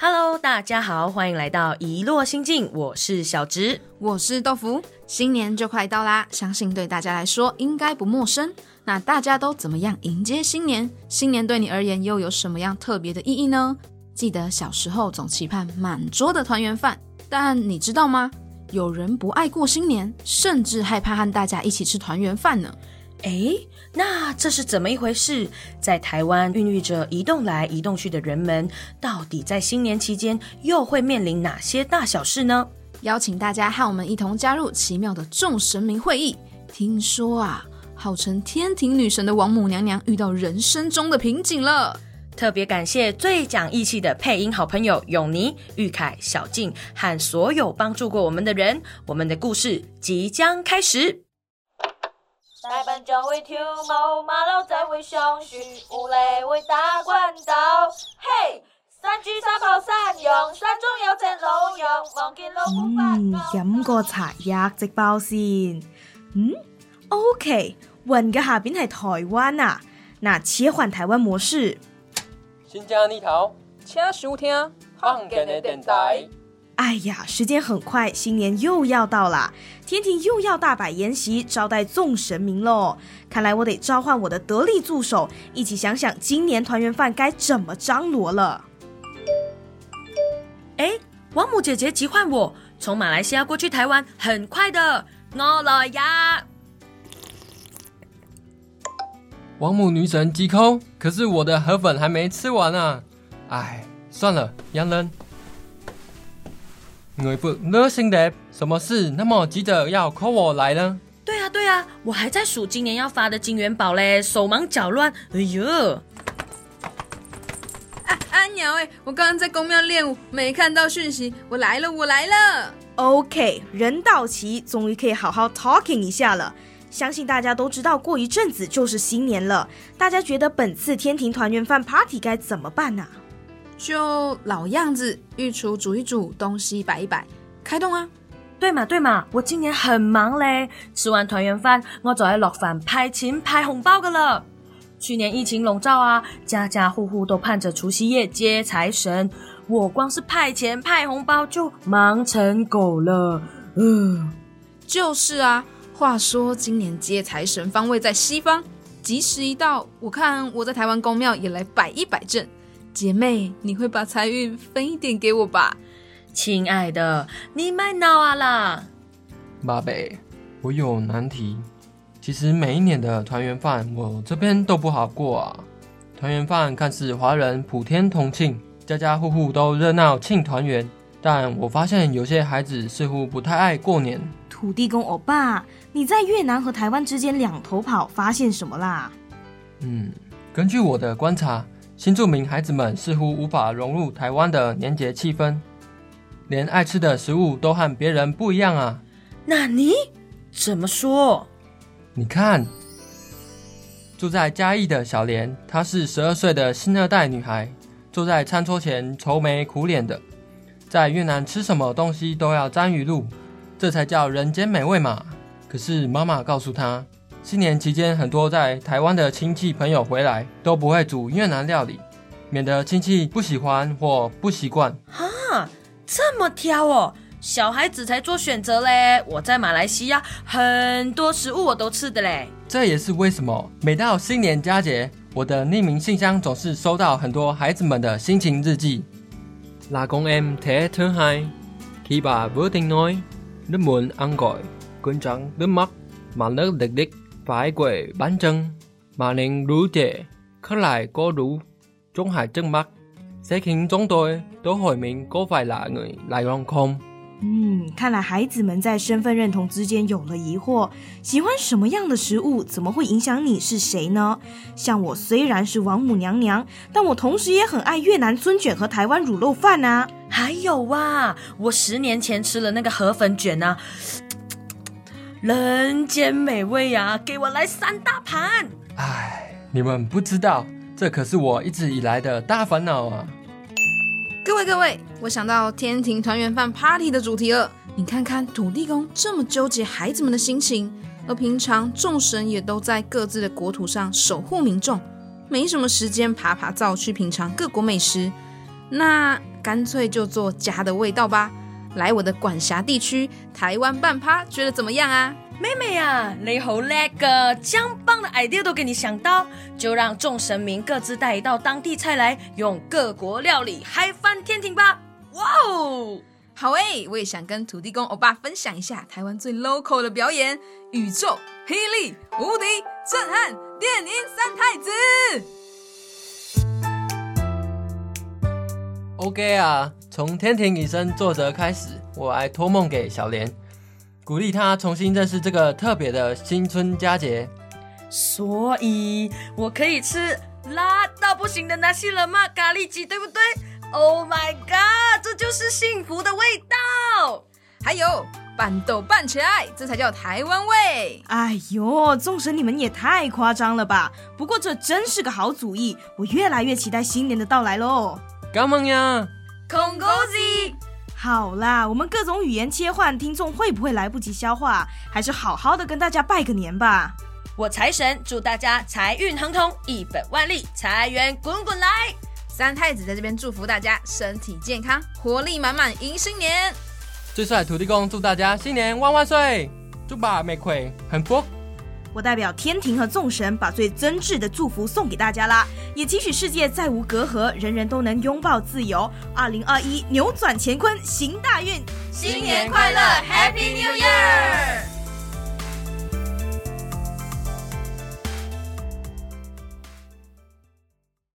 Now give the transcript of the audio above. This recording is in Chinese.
Hello，大家好，欢迎来到一落心境。我是小植，我是豆腐。新年就快到啦，相信对大家来说应该不陌生。那大家都怎么样迎接新年？新年对你而言又有什么样特别的意义呢？记得小时候总期盼满桌的团圆饭，但你知道吗？有人不爱过新年，甚至害怕和大家一起吃团圆饭呢。哎，那这是怎么一回事？在台湾孕育着移动来移动去的人们，到底在新年期间又会面临哪些大小事呢？邀请大家和我们一同加入奇妙的众神明会议。听说啊，号称天庭女神的王母娘娘遇到人生中的瓶颈了。特别感谢最讲义气的配音好朋友永尼、玉凯、小静和所有帮助过我们的人。我们的故事即将开始。大笨象会跳舞，马骝仔会上树，狐狸会打滚走。嘿，山猪山豹山羊山中有只老羊，望见老虎不走。嗯，饮个茶，压直包先。嗯，OK，云嘅下边系台湾啊，那切换台湾模式。新疆请收听，电台。哎呀，时间很快，新年又要到了，天庭又要大摆筵席招待众神明喽。看来我得召唤我的得力助手，一起想想今年团圆饭该怎么张罗了。哎，王母姐姐急唤我，从马来西亚过去台湾，很快的，我来呀。王母女神急空，可是我的河粉还没吃完呢。哎，算了，洋人，我不热心的，什么事那么急着要 call 我来呢？对啊对啊，我还在数今年要发的金元宝嘞，手忙脚乱，哎呦！啊啊鸟哎，我刚刚在公庙练舞，没看到讯息，我来了我来了。OK，人到齐，终于可以好好 talking 一下了。相信大家都知道，过一阵子就是新年了。大家觉得本次天庭团圆饭 party 该怎么办呢？就老样子，御厨煮一煮，东西摆一摆，开动啊！对嘛对嘛，我今年很忙嘞。吃完团圆饭，我就要落饭派钱派红包的了。去年疫情笼罩啊，家家户户都盼着除夕夜接财神。我光是派钱派红包就忙成狗了。嗯，就是啊。话说今年接财神方位在西方，吉时一到，我看我在台湾公庙也来摆一摆阵。姐妹，你会把财运分一点给我吧？亲爱的，你卖脑啊啦！妈贝，我有难题。其实每一年的团圆饭，我这边都不好过啊。团圆饭看似华人普天同庆，家家户户都热闹庆团圆，但我发现有些孩子似乎不太爱过年。土地公欧巴，你在越南和台湾之间两头跑，发现什么啦？嗯，根据我的观察。新住民孩子们似乎无法融入台湾的年节气氛，连爱吃的食物都和别人不一样啊！那你怎么说？你看，住在嘉义的小莲，她是十二岁的新二代女孩，坐在餐桌前愁眉苦脸的。在越南吃什么东西都要沾鱼露，这才叫人间美味嘛！可是妈妈告诉她。新年期间，很多在台湾的亲戚朋友回来都不会煮越南料理，免得亲戚不喜欢或不习惯。哈，这么挑哦！小孩子才做选择嘞。我在马来西亚，很多食物我都吃的嘞。这也是为什么每到新年佳节，我的匿名信箱总是收到很多孩子们的心情日记。拉公，M 太疼嗨，吃饱不听 noi，不闷 ang goi，紧张不 mark，马勒滴滴。白鬼半真，马铃如姐，克莱哥卢，中海正麦，谁请中队？都怀明哥是哪位来让空？嗯，看来孩子们在身份认同之间有了疑惑。喜欢什么样的食物，怎么会影响你是谁呢？像我虽然是王母娘娘，但我同时也很爱越南春卷和台湾卤肉饭啊。还有啊，我十年前吃了那个河粉卷啊。人间美味啊，给我来三大盘！哎，你们不知道，这可是我一直以来的大烦恼啊！各位各位，我想到天庭团圆饭 party 的主题了。你看看土地公这么纠结孩子们的心情，而平常众神也都在各自的国土上守护民众，没什么时间爬爬灶去品尝各国美食。那干脆就做家的味道吧。来我的管辖地区台湾半趴，觉得怎么样啊？妹妹啊，你好叻个奖棒的 idea 都给你想到，就让众神明各自带一道当地菜来，用各国料理嗨翻天庭吧！哇哦，好哎，我也想跟土地公欧巴分享一下台湾最 local 的表演，宇宙霹雳无敌震撼电音三太子。OK 啊。从天庭以身作则开始，我还托梦给小莲，鼓励她重新认识这个特别的新春佳节。所以，我可以吃辣到不行的那些人吗？咖喱鸡，对不对？Oh my god，这就是幸福的味道！还有拌豆拌起来，这才叫台湾味！哎呦，众神你们也太夸张了吧！不过这真是个好主意，我越来越期待新年的到来喽。干吗呀？恭喜！好啦，我们各种语言切换，听众会不会来不及消化？还是好好的跟大家拜个年吧。我财神祝大家财运亨通，一本万利，财源滚滚来。三太子在这边祝福大家身体健康，活力满满迎新年。最帅土地公祝大家新年万万岁！祝爸妹魁很福。我代表天庭和众神，把最真挚的祝福送给大家啦！也期许世界再无隔阂，人人都能拥抱自由。二零二一，扭转乾坤，行大运，新年快乐，Happy New Year！